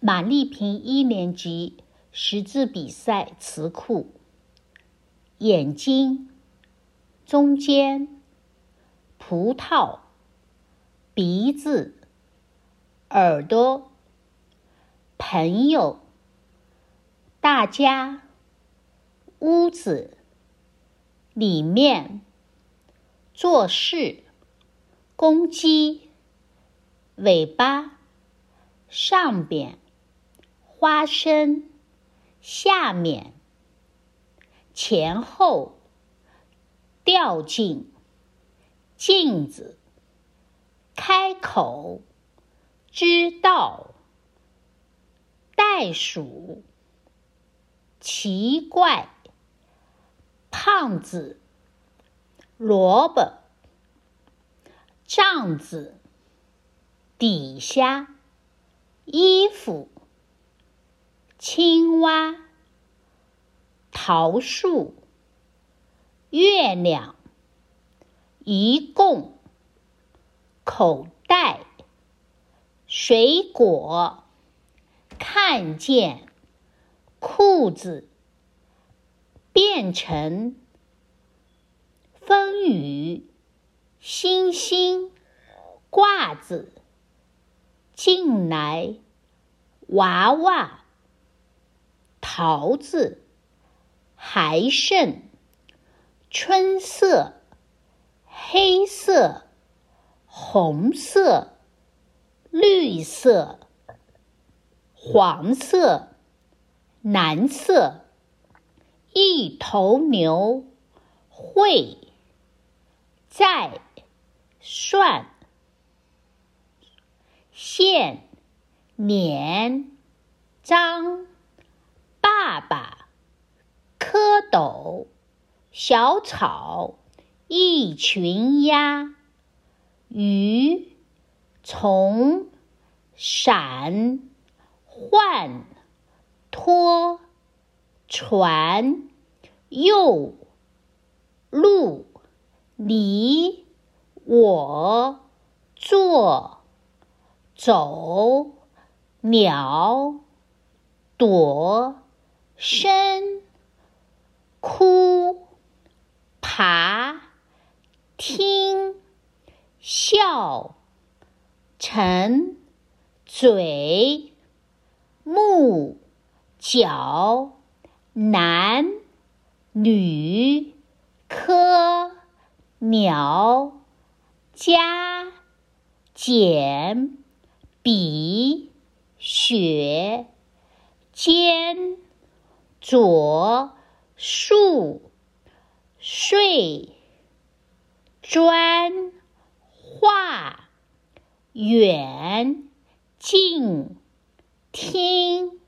马丽萍一年级识字比赛词库：眼睛、中间、葡萄、鼻子、耳朵、朋友、大家、屋子、里面、做事、公鸡、尾巴、上边。花生，下面，前后，掉进，镜子，开口，知道，袋鼠，奇怪，胖子，萝卜，帐子，底下，衣服。青蛙、桃树、月亮、一共、口袋、水果、看见、裤子、变成、风雨、星星、褂子、进来、娃娃。桃子，还剩，春色，黑色，红色，绿色，黄色，蓝色，一头牛，会，在，算，线，年，张。爸爸，蝌蚪，小草，一群鸭，鱼，虫，闪，换，拖，船，又，路，你，我，坐，走，鸟，躲。生，哭，爬，听，笑，沉，嘴，木，脚，男，女，科，鸟，加、减、比，雪，尖。左竖睡砖画远近听。